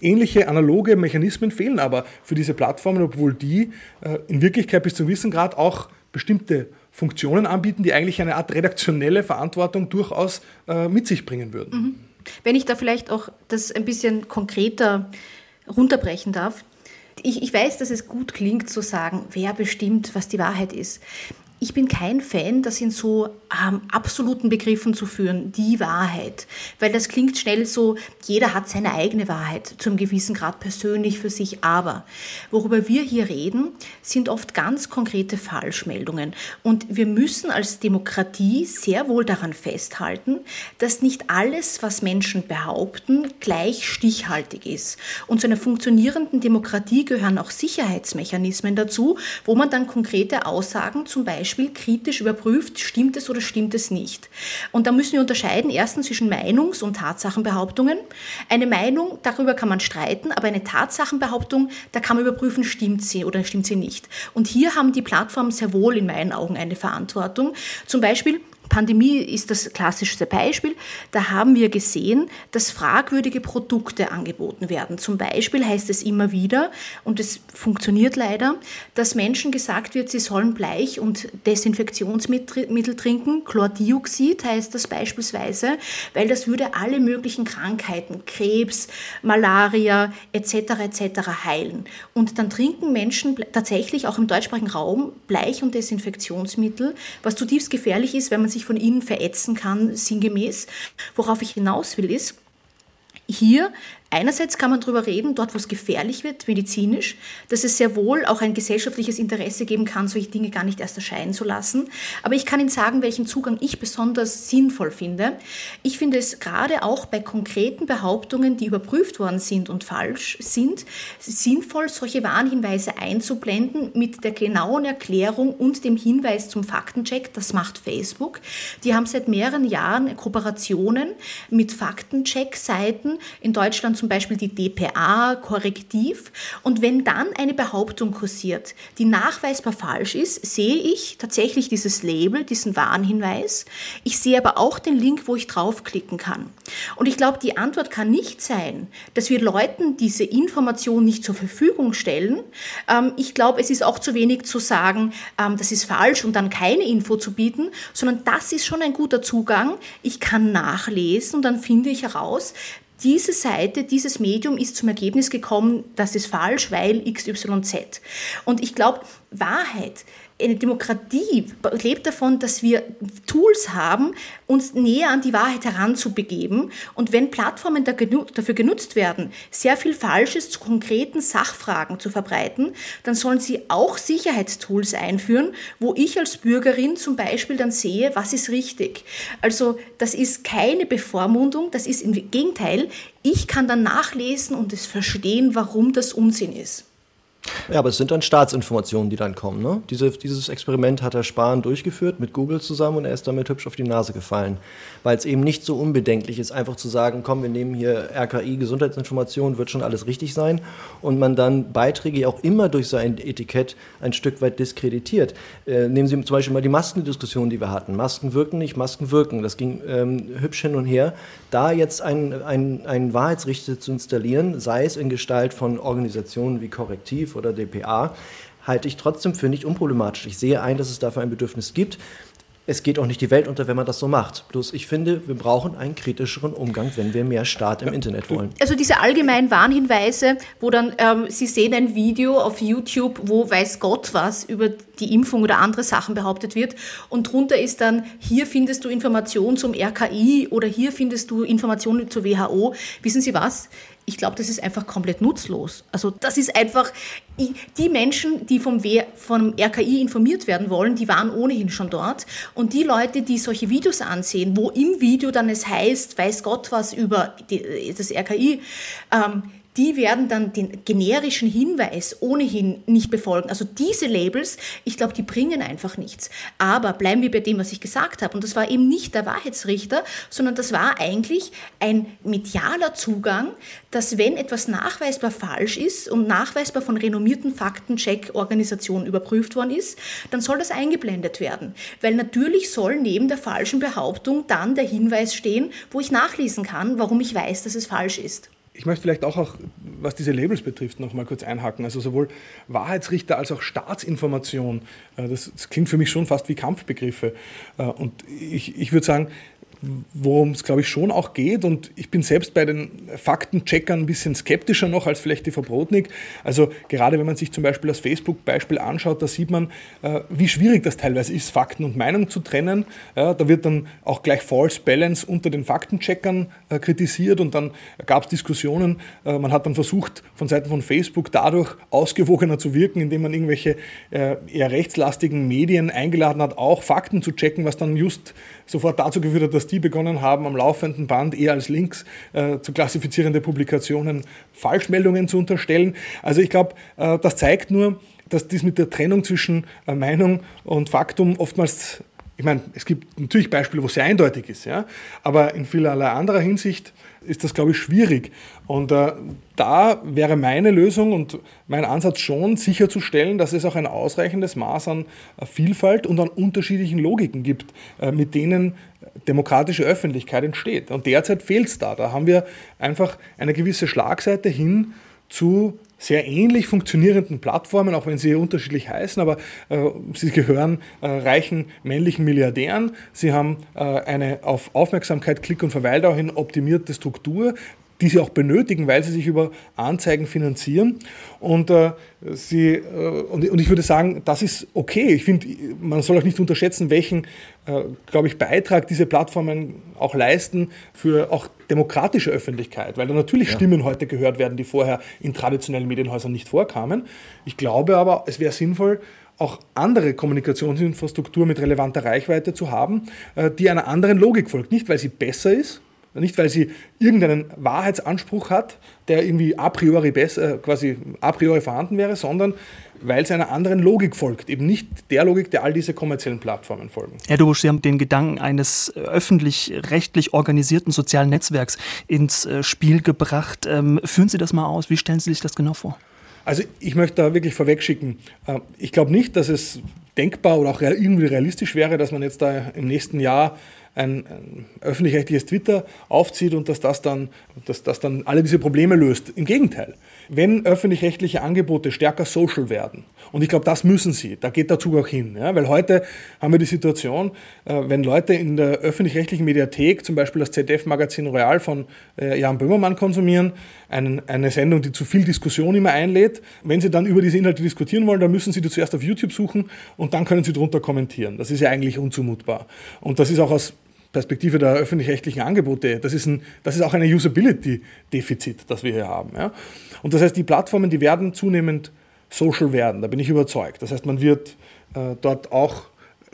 ähnliche analoge Mechanismen fehlen aber für diese Plattformen, obwohl die äh, in Wirklichkeit bis zum gewissen Grad auch bestimmte Funktionen anbieten, die eigentlich eine Art redaktionelle Verantwortung durchaus äh, mit sich bringen würden. Mhm. Wenn ich da vielleicht auch das ein bisschen konkreter runterbrechen darf, ich, ich weiß, dass es gut klingt zu sagen, wer bestimmt, was die Wahrheit ist. Ich bin kein Fan, das in so ähm, absoluten Begriffen zu führen, die Wahrheit. Weil das klingt schnell so, jeder hat seine eigene Wahrheit, zum gewissen Grad persönlich für sich. Aber worüber wir hier reden, sind oft ganz konkrete Falschmeldungen. Und wir müssen als Demokratie sehr wohl daran festhalten, dass nicht alles, was Menschen behaupten, gleich stichhaltig ist. Und zu einer funktionierenden Demokratie gehören auch Sicherheitsmechanismen dazu, wo man dann konkrete Aussagen zum Beispiel Beispiel kritisch überprüft, stimmt es oder stimmt es nicht. Und da müssen wir unterscheiden, erstens zwischen Meinungs- und Tatsachenbehauptungen. Eine Meinung, darüber kann man streiten, aber eine Tatsachenbehauptung, da kann man überprüfen, stimmt sie oder stimmt sie nicht. Und hier haben die Plattformen sehr wohl in meinen Augen eine Verantwortung. Zum Beispiel Pandemie ist das klassischste Beispiel. Da haben wir gesehen, dass fragwürdige Produkte angeboten werden. Zum Beispiel heißt es immer wieder, und es funktioniert leider, dass Menschen gesagt wird, sie sollen Bleich- und Desinfektionsmittel trinken. Chlordioxid heißt das beispielsweise, weil das würde alle möglichen Krankheiten, Krebs, Malaria etc. etc. heilen. Und dann trinken Menschen tatsächlich auch im deutschsprachigen Raum Bleich- und Desinfektionsmittel, was zutiefst gefährlich ist, wenn man sich von ihnen verätzen kann, sinngemäß. Worauf ich hinaus will, ist, hier Einerseits kann man darüber reden, dort wo es gefährlich wird, medizinisch, dass es sehr wohl auch ein gesellschaftliches Interesse geben kann, solche Dinge gar nicht erst erscheinen zu lassen. Aber ich kann Ihnen sagen, welchen Zugang ich besonders sinnvoll finde. Ich finde es gerade auch bei konkreten Behauptungen, die überprüft worden sind und falsch sind, sinnvoll, solche Warnhinweise einzublenden mit der genauen Erklärung und dem Hinweis zum Faktencheck. Das macht Facebook. Die haben seit mehreren Jahren Kooperationen mit Faktencheck-Seiten in Deutschland zum Beispiel die DPA, Korrektiv. Und wenn dann eine Behauptung kursiert, die nachweisbar falsch ist, sehe ich tatsächlich dieses Label, diesen Warnhinweis. Ich sehe aber auch den Link, wo ich draufklicken kann. Und ich glaube, die Antwort kann nicht sein, dass wir Leuten diese Information nicht zur Verfügung stellen. Ähm, ich glaube, es ist auch zu wenig zu sagen, ähm, das ist falsch und dann keine Info zu bieten, sondern das ist schon ein guter Zugang. Ich kann nachlesen und dann finde ich heraus, diese Seite, dieses Medium ist zum Ergebnis gekommen, das ist falsch, weil XYZ. Und ich glaube, Wahrheit, eine Demokratie lebt davon, dass wir Tools haben, uns näher an die Wahrheit heranzubegeben. Und wenn Plattformen dafür genutzt werden, sehr viel Falsches zu konkreten Sachfragen zu verbreiten, dann sollen sie auch Sicherheitstools einführen, wo ich als Bürgerin zum Beispiel dann sehe, was ist richtig. Also das ist keine Bevormundung, das ist im Gegenteil, ich kann dann nachlesen und es verstehen, warum das Unsinn ist. Ja, aber es sind dann Staatsinformationen, die dann kommen. Ne? Diese, dieses Experiment hat Herr Spahn durchgeführt mit Google zusammen und er ist damit hübsch auf die Nase gefallen. Weil es eben nicht so unbedenklich ist, einfach zu sagen, komm, wir nehmen hier RKI, Gesundheitsinformationen, wird schon alles richtig sein. Und man dann Beiträge auch immer durch sein Etikett ein Stück weit diskreditiert. Äh, nehmen Sie zum Beispiel mal die Maskendiskussion, die wir hatten. Masken wirken nicht, Masken wirken. Das ging ähm, hübsch hin und her. Da jetzt einen ein Wahrheitsrichter zu installieren, sei es in Gestalt von Organisationen wie Korrektiv, oder DPA, halte ich trotzdem für nicht unproblematisch. Ich sehe ein, dass es dafür ein Bedürfnis gibt es geht auch nicht die Welt unter, wenn man das so macht. Bloß ich finde, wir brauchen einen kritischeren Umgang, wenn wir mehr Staat im. Internet wollen. Also diese allgemeinen Warnhinweise, wo dann ähm, Sie sehen ein Video auf YouTube, wo weiß Gott was über die Impfung oder andere Sachen behauptet wird und drunter ist dann, hier findest du Informationen zum RKI oder hier findest du Informationen zur WHO. Wissen Sie was? Ich glaube, das ist einfach komplett nutzlos. Also das ist einfach, die Menschen, die vom, vom RKI informiert werden wollen, die waren ohnehin schon dort. Und die Leute, die solche Videos ansehen, wo im Video dann es heißt, weiß Gott was über die, das RKI, ähm, die werden dann den generischen Hinweis ohnehin nicht befolgen. Also diese Labels, ich glaube, die bringen einfach nichts. Aber bleiben wir bei dem, was ich gesagt habe. Und das war eben nicht der Wahrheitsrichter, sondern das war eigentlich ein medialer Zugang, dass wenn etwas nachweisbar falsch ist und nachweisbar von renommierten Faktencheck-Organisationen überprüft worden ist, dann soll das eingeblendet werden. Weil natürlich soll neben der falschen Behauptung dann der Hinweis stehen, wo ich nachlesen kann, warum ich weiß, dass es falsch ist. Ich möchte vielleicht auch, auch was diese Labels betrifft, noch mal kurz einhaken. Also sowohl Wahrheitsrichter als auch Staatsinformation, äh, das, das klingt für mich schon fast wie Kampfbegriffe. Äh, und ich, ich würde sagen, worum es, glaube ich, schon auch geht. Und ich bin selbst bei den Faktencheckern ein bisschen skeptischer noch als vielleicht die Frau Brodnik. Also gerade wenn man sich zum Beispiel das Facebook-Beispiel anschaut, da sieht man, äh, wie schwierig das teilweise ist, Fakten und Meinung zu trennen. Ja, da wird dann auch gleich False Balance unter den Faktencheckern äh, kritisiert und dann gab es Diskussionen. Äh, man hat dann versucht, von Seiten von Facebook dadurch ausgewogener zu wirken, indem man irgendwelche äh, eher rechtslastigen Medien eingeladen hat, auch Fakten zu checken, was dann just sofort dazu geführt hat, dass die begonnen haben, am laufenden Band eher als Links äh, zu klassifizierende Publikationen Falschmeldungen zu unterstellen. Also ich glaube, äh, das zeigt nur, dass dies mit der Trennung zwischen äh, Meinung und Faktum oftmals Ich meine, es gibt natürlich Beispiele, wo es sehr eindeutig ist, ja, aber in vielerlei anderer Hinsicht ist das, glaube ich, schwierig. Und äh, da wäre meine Lösung und mein Ansatz schon sicherzustellen, dass es auch ein ausreichendes Maß an äh, Vielfalt und an unterschiedlichen Logiken gibt, äh, mit denen demokratische Öffentlichkeit entsteht. Und derzeit fehlt es da. Da haben wir einfach eine gewisse Schlagseite hin zu sehr ähnlich funktionierenden Plattformen, auch wenn sie unterschiedlich heißen, aber äh, sie gehören äh, reichen männlichen Milliardären. Sie haben äh, eine auf Aufmerksamkeit, Klick und Verweildauer hin optimierte Struktur, die sie auch benötigen, weil sie sich über Anzeigen finanzieren. Und, äh, sie, äh, und, und, ich würde sagen, das ist okay. Ich finde, man soll auch nicht unterschätzen, welchen, äh, glaube ich, Beitrag diese Plattformen auch leisten für auch demokratische Öffentlichkeit, weil da natürlich ja. Stimmen heute gehört werden, die vorher in traditionellen Medienhäusern nicht vorkamen. Ich glaube aber, es wäre sinnvoll, auch andere Kommunikationsinfrastruktur mit relevanter Reichweite zu haben, äh, die einer anderen Logik folgt. Nicht, weil sie besser ist, nicht, weil sie irgendeinen Wahrheitsanspruch hat, der irgendwie a priori, besser, äh, quasi a priori vorhanden wäre, sondern weil es einer anderen Logik folgt, eben nicht der Logik, der all diese kommerziellen Plattformen folgen. Herr Dubusch, Sie haben den Gedanken eines öffentlich-rechtlich organisierten sozialen Netzwerks ins äh, Spiel gebracht. Ähm, führen Sie das mal aus. Wie stellen Sie sich das genau vor? Also ich möchte da wirklich vorwegschicken, äh, ich glaube nicht, dass es denkbar oder auch irgendwie realistisch wäre, dass man jetzt da im nächsten Jahr ein, ein öffentlich-rechtliches Twitter aufzieht und dass das, dann, dass das dann alle diese Probleme löst. Im Gegenteil. Wenn öffentlich-rechtliche Angebote stärker social werden, und ich glaube, das müssen sie, da geht der Zug auch hin, ja, weil heute haben wir die Situation, äh, wenn Leute in der öffentlich-rechtlichen Mediathek zum Beispiel das ZDF-Magazin Royal von äh, Jan Böhmermann konsumieren, einen, eine Sendung, die zu viel Diskussion immer einlädt, wenn sie dann über diese Inhalte diskutieren wollen, dann müssen sie die zuerst auf YouTube suchen und dann können sie darunter kommentieren. Das ist ja eigentlich unzumutbar. Und das ist auch aus Perspektive der öffentlich-rechtlichen Angebote, das ist, ein, das ist auch ein Usability-Defizit, das wir hier haben. Ja. Und das heißt, die Plattformen, die werden zunehmend social werden, da bin ich überzeugt. Das heißt, man wird äh, dort auch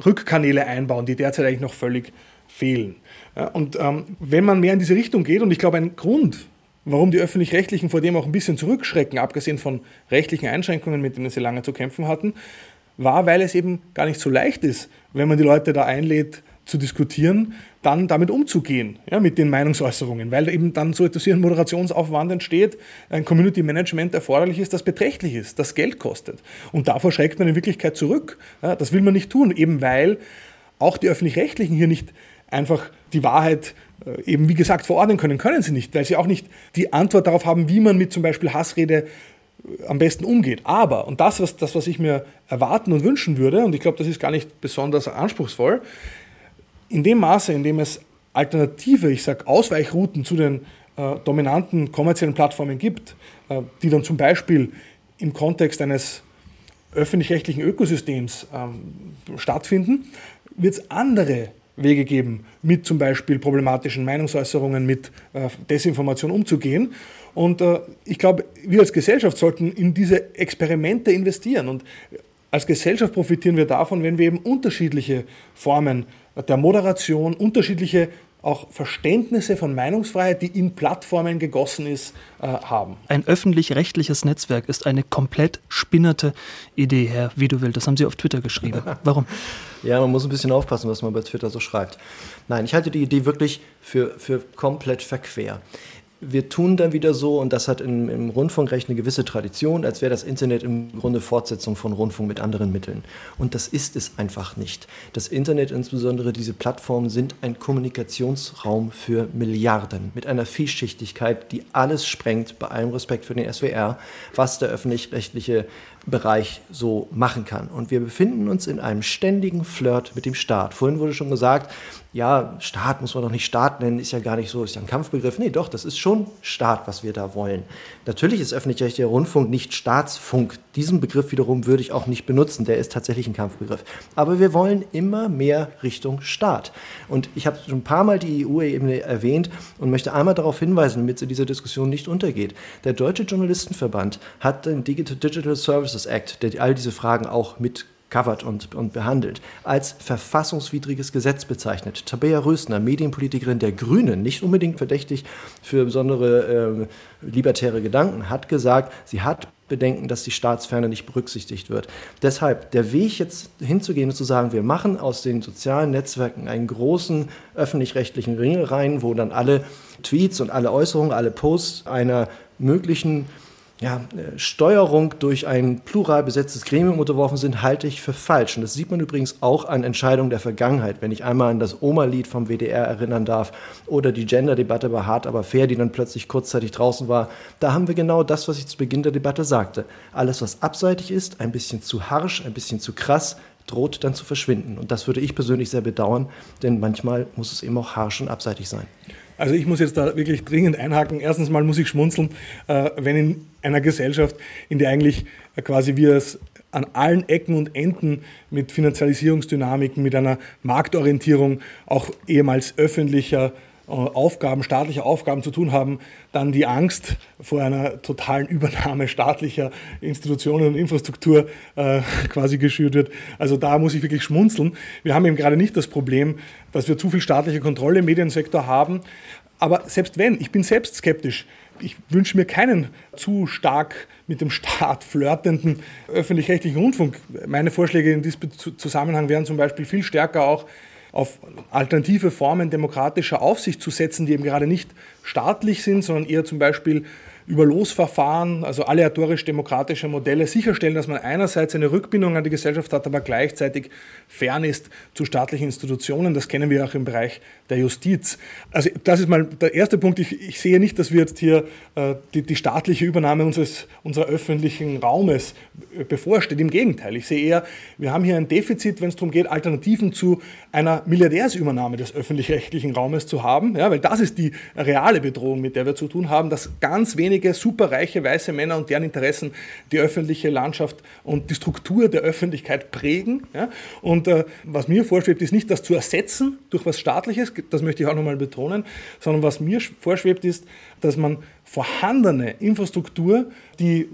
Rückkanäle einbauen, die derzeit eigentlich noch völlig fehlen. Ja, und ähm, wenn man mehr in diese Richtung geht, und ich glaube, ein Grund, warum die öffentlich-rechtlichen vor dem auch ein bisschen zurückschrecken, abgesehen von rechtlichen Einschränkungen, mit denen sie lange zu kämpfen hatten, war, weil es eben gar nicht so leicht ist, wenn man die Leute da einlädt, zu diskutieren, dann damit umzugehen, ja, mit den Meinungsäußerungen, weil eben dann so etwas wie ein Moderationsaufwand entsteht, ein Community Management erforderlich ist, das beträchtlich ist, das Geld kostet. Und davor schreckt man in Wirklichkeit zurück. Ja, das will man nicht tun, eben weil auch die Öffentlich-Rechtlichen hier nicht einfach die Wahrheit äh, eben, wie gesagt, verordnen können, können sie nicht, weil sie auch nicht die Antwort darauf haben, wie man mit zum Beispiel Hassrede äh, am besten umgeht. Aber, und das, was, das, was ich mir erwarten und wünschen würde, und ich glaube, das ist gar nicht besonders anspruchsvoll, in dem Maße, in dem es alternative, ich sage Ausweichrouten zu den äh, dominanten kommerziellen Plattformen gibt, äh, die dann zum Beispiel im Kontext eines öffentlich-rechtlichen Ökosystems ähm, stattfinden, wird es andere Wege geben, mit zum Beispiel problematischen Meinungsäußerungen, mit äh, Desinformation umzugehen. Und äh, ich glaube, wir als Gesellschaft sollten in diese Experimente investieren. Und als Gesellschaft profitieren wir davon, wenn wir eben unterschiedliche Formen der Moderation, unterschiedliche auch Verständnisse von Meinungsfreiheit, die in Plattformen gegossen ist, äh, haben. Ein öffentlich-rechtliches Netzwerk ist eine komplett spinnerte Idee, Herr Wiedewild. Das haben Sie auf Twitter geschrieben. Warum? ja, man muss ein bisschen aufpassen, was man bei Twitter so schreibt. Nein, ich halte die Idee wirklich für, für komplett verquer wir tun dann wieder so, und das hat im, im Rundfunkrecht eine gewisse Tradition, als wäre das Internet im Grunde Fortsetzung von Rundfunk mit anderen Mitteln. Und das ist es einfach nicht. Das Internet, insbesondere diese Plattformen, sind ein Kommunikationsraum für Milliarden mit einer Vielschichtigkeit, die alles sprengt, bei allem Respekt für den SWR, was der öffentlich-rechtliche Bereich so machen kann. Und wir befinden uns in einem ständigen Flirt mit dem Staat. Vorhin wurde schon gesagt, ja, Staat muss man doch nicht Staat nennen, ist ja gar nicht so, ist ja ein Kampfbegriff. Nee, doch, das ist schon Staat, was wir da wollen. Natürlich ist öffentlich-rechtlicher Rundfunk nicht Staatsfunk. Diesen Begriff wiederum würde ich auch nicht benutzen, der ist tatsächlich ein Kampfbegriff. Aber wir wollen immer mehr Richtung Staat. Und ich habe schon ein paar Mal die EU-Ebene erwähnt und möchte einmal darauf hinweisen, damit sie diese Diskussion nicht untergeht. Der Deutsche Journalistenverband hat den Digital Services Act, der all diese Fragen auch mit covert und, und behandelt, als verfassungswidriges Gesetz bezeichnet. Tabea Rösner, Medienpolitikerin der Grünen, nicht unbedingt verdächtig für besondere äh, libertäre Gedanken, hat gesagt, sie hat bedenken, dass die Staatsferne nicht berücksichtigt wird. Deshalb der Weg jetzt hinzugehen und zu sagen, wir machen aus den sozialen Netzwerken einen großen öffentlich-rechtlichen Ring rein, wo dann alle Tweets und alle Äußerungen, alle Posts einer möglichen ja, äh, Steuerung durch ein plural besetztes Gremium unterworfen sind, halte ich für falsch. Und das sieht man übrigens auch an Entscheidungen der Vergangenheit. Wenn ich einmal an das Oma-Lied vom WDR erinnern darf oder die Gender-Debatte bei Hart aber fair, die dann plötzlich kurzzeitig draußen war, da haben wir genau das, was ich zu Beginn der Debatte sagte. Alles, was abseitig ist, ein bisschen zu harsch, ein bisschen zu krass, droht dann zu verschwinden. Und das würde ich persönlich sehr bedauern, denn manchmal muss es eben auch harsch und abseitig sein. Also ich muss jetzt da wirklich dringend einhaken. Erstens mal muss ich schmunzeln, äh, wenn in einer Gesellschaft, in der eigentlich quasi wir es an allen Ecken und Enden mit Finanzialisierungsdynamiken, mit einer Marktorientierung auch ehemals öffentlicher äh, Aufgaben, staatliche Aufgaben zu tun haben, dann die Angst vor einer totalen Übernahme staatlicher Institutionen und Infrastruktur äh, quasi geschürt wird. Also da muss ich wirklich schmunzeln. Wir haben eben gerade nicht das Problem, dass wir zu viel staatliche Kontrolle im Mediensektor haben. Aber selbst wenn, ich bin selbst skeptisch. Ich wünsche mir keinen zu stark mit dem Staat flirtenden öffentlich-rechtlichen Rundfunk. Meine Vorschläge in diesem Zusammenhang wären zum Beispiel viel stärker auch auf alternative Formen demokratischer Aufsicht zu setzen, die eben gerade nicht staatlich sind, sondern eher zum Beispiel über Losverfahren, also aleatorisch-demokratische Modelle sicherstellen, dass man einerseits eine Rückbindung an die Gesellschaft hat, aber gleichzeitig fern ist zu staatlichen Institutionen. Das kennen wir auch im Bereich der Justiz. Also das ist mal der erste Punkt. Ich, ich sehe nicht, dass wir jetzt hier äh, die, die, staatliche Übernahme unseres, unserer öffentlichen Raumes bevorsteht. Im Gegenteil, ich sehe eher, wir haben hier ein Defizit, wenn es darum geht, Alternativen zu einer Milliardärsübernahme des öffentlich-rechtlichen Raumes zu haben, ja, weil das ist die reale Bedrohung, mit der wir zu tun haben, dass ganz wenige wenige superreiche weiße Männer und deren Interessen die öffentliche Landschaft und die Struktur der Öffentlichkeit prägen. Ja? Und äh, was mir vorschwebt, ist nicht das zu ersetzen durch was Staatliches, das möchte ich auch nochmal betonen, sondern was mir vorschwebt, ist, dass man vorhandene Infrastruktur, die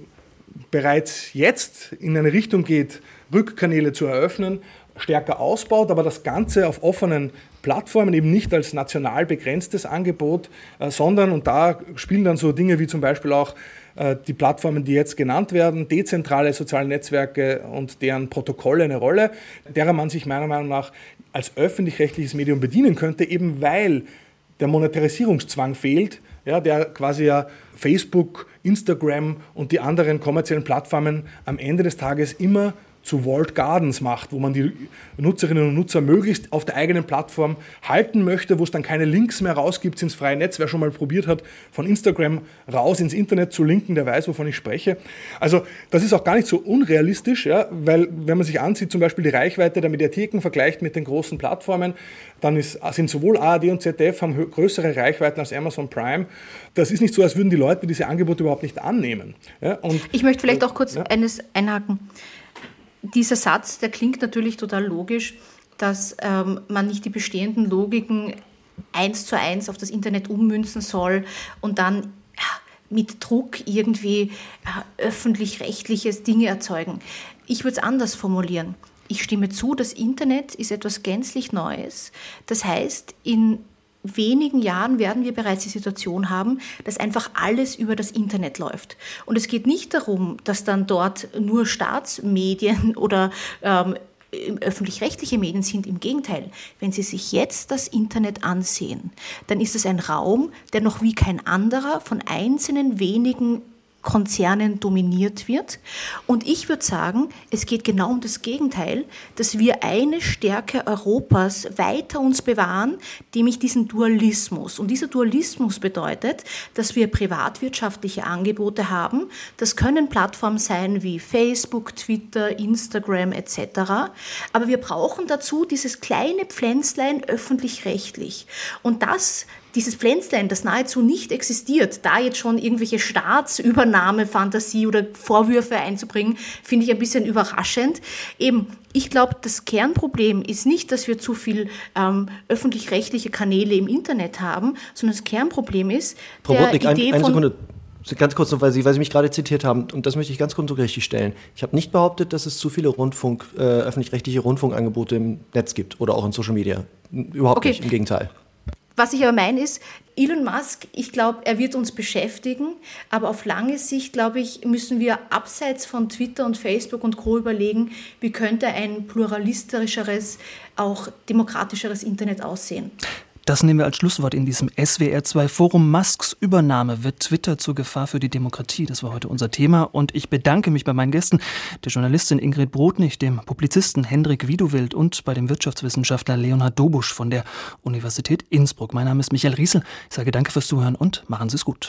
bereits jetzt in eine Richtung geht, Rückkanäle zu eröffnen, stärker ausbaut, aber das Ganze auf offenen Plattformen eben nicht als national begrenztes Angebot, äh, sondern, und da spielen dann so Dinge wie zum Beispiel auch äh, die Plattformen, die jetzt genannt werden, dezentrale soziale Netzwerke und deren Protokolle eine Rolle, derer man sich meiner Meinung nach als öffentlich-rechtliches Medium bedienen könnte, eben weil der Monetarisierungszwang fehlt, ja, der quasi ja Facebook, Instagram und die anderen kommerziellen Plattformen am Ende des Tages immer zu Walled Gardens macht, wo man die Nutzerinnen und Nutzer möglichst auf der eigenen Plattform halten möchte, wo es dann keine Links mehr rausgibt ins freie Netz. Wer schon mal probiert hat, von Instagram raus ins Internet zu linken, der weiß, wovon ich spreche. Also das ist auch gar nicht so unrealistisch, ja, weil wenn man sich ansieht, zum Beispiel die Reichweite der Mediatheken vergleicht mit den großen Plattformen, dann ist, sind sowohl ARD und ZDF haben größere Reichweiten als Amazon Prime. Das ist nicht so, als würden die Leute diese Angebote überhaupt nicht annehmen. Ja, ich möchte vielleicht auch kurz ja. eines einhaken dieser Satz, der klingt natürlich total logisch, dass ähm, man nicht die bestehenden Logiken eins zu eins auf das Internet ummünzen soll und dann ja, mit Druck irgendwie äh, öffentlich-rechtliche Dinge erzeugen. Ich würde es anders formulieren. Ich stimme zu, das Internet ist etwas gänzlich Neues. Das heißt, in wenigen Jahren werden wir bereits die Situation haben, dass einfach alles über das Internet läuft. Und es geht nicht darum, dass dann dort nur Staatsmedien oder ähm, öffentlich-rechtliche Medien sind. Im Gegenteil, wenn Sie sich jetzt das Internet ansehen, dann ist es ein Raum, der noch wie kein anderer von einzelnen wenigen Konzernen dominiert wird. Und ich würde sagen, es geht genau um das Gegenteil, dass wir eine Stärke Europas weiter uns bewahren, nämlich diesen Dualismus. Und dieser Dualismus bedeutet, dass wir privatwirtschaftliche Angebote haben. Das können Plattformen sein wie Facebook, Twitter, Instagram etc. Aber wir brauchen dazu dieses kleine Pflänzlein öffentlich-rechtlich. Und das dieses Pflänzlein, das nahezu nicht existiert, da jetzt schon irgendwelche Staatsübernahme-Fantasie oder Vorwürfe einzubringen, finde ich ein bisschen überraschend. Eben, ich glaube, das Kernproblem ist nicht, dass wir zu viel ähm, öffentlich-rechtliche Kanäle im Internet haben, sondern das Kernproblem ist, Frau der Rotnick, Idee ein, eine von Sekunde. Ganz kurz noch, weil Sie, weil Sie mich gerade zitiert haben, und das möchte ich ganz kurz richtig stellen. Ich habe nicht behauptet, dass es zu viele Rundfunk, äh, öffentlich-rechtliche Rundfunkangebote im Netz gibt oder auch in Social Media. Überhaupt okay. nicht, im Gegenteil. Was ich aber meine ist, Elon Musk, ich glaube, er wird uns beschäftigen, aber auf lange Sicht, glaube ich, müssen wir abseits von Twitter und Facebook und Co. überlegen, wie könnte ein pluralistischeres, auch demokratischeres Internet aussehen. Das nehmen wir als Schlusswort in diesem SWR2 Forum. Musks Übernahme wird Twitter zur Gefahr für die Demokratie. Das war heute unser Thema. Und ich bedanke mich bei meinen Gästen, der Journalistin Ingrid Brodnig, dem Publizisten Hendrik Widowild und bei dem Wirtschaftswissenschaftler Leonhard Dobusch von der Universität Innsbruck. Mein Name ist Michael Riesel. Ich sage danke fürs Zuhören und machen Sie es gut.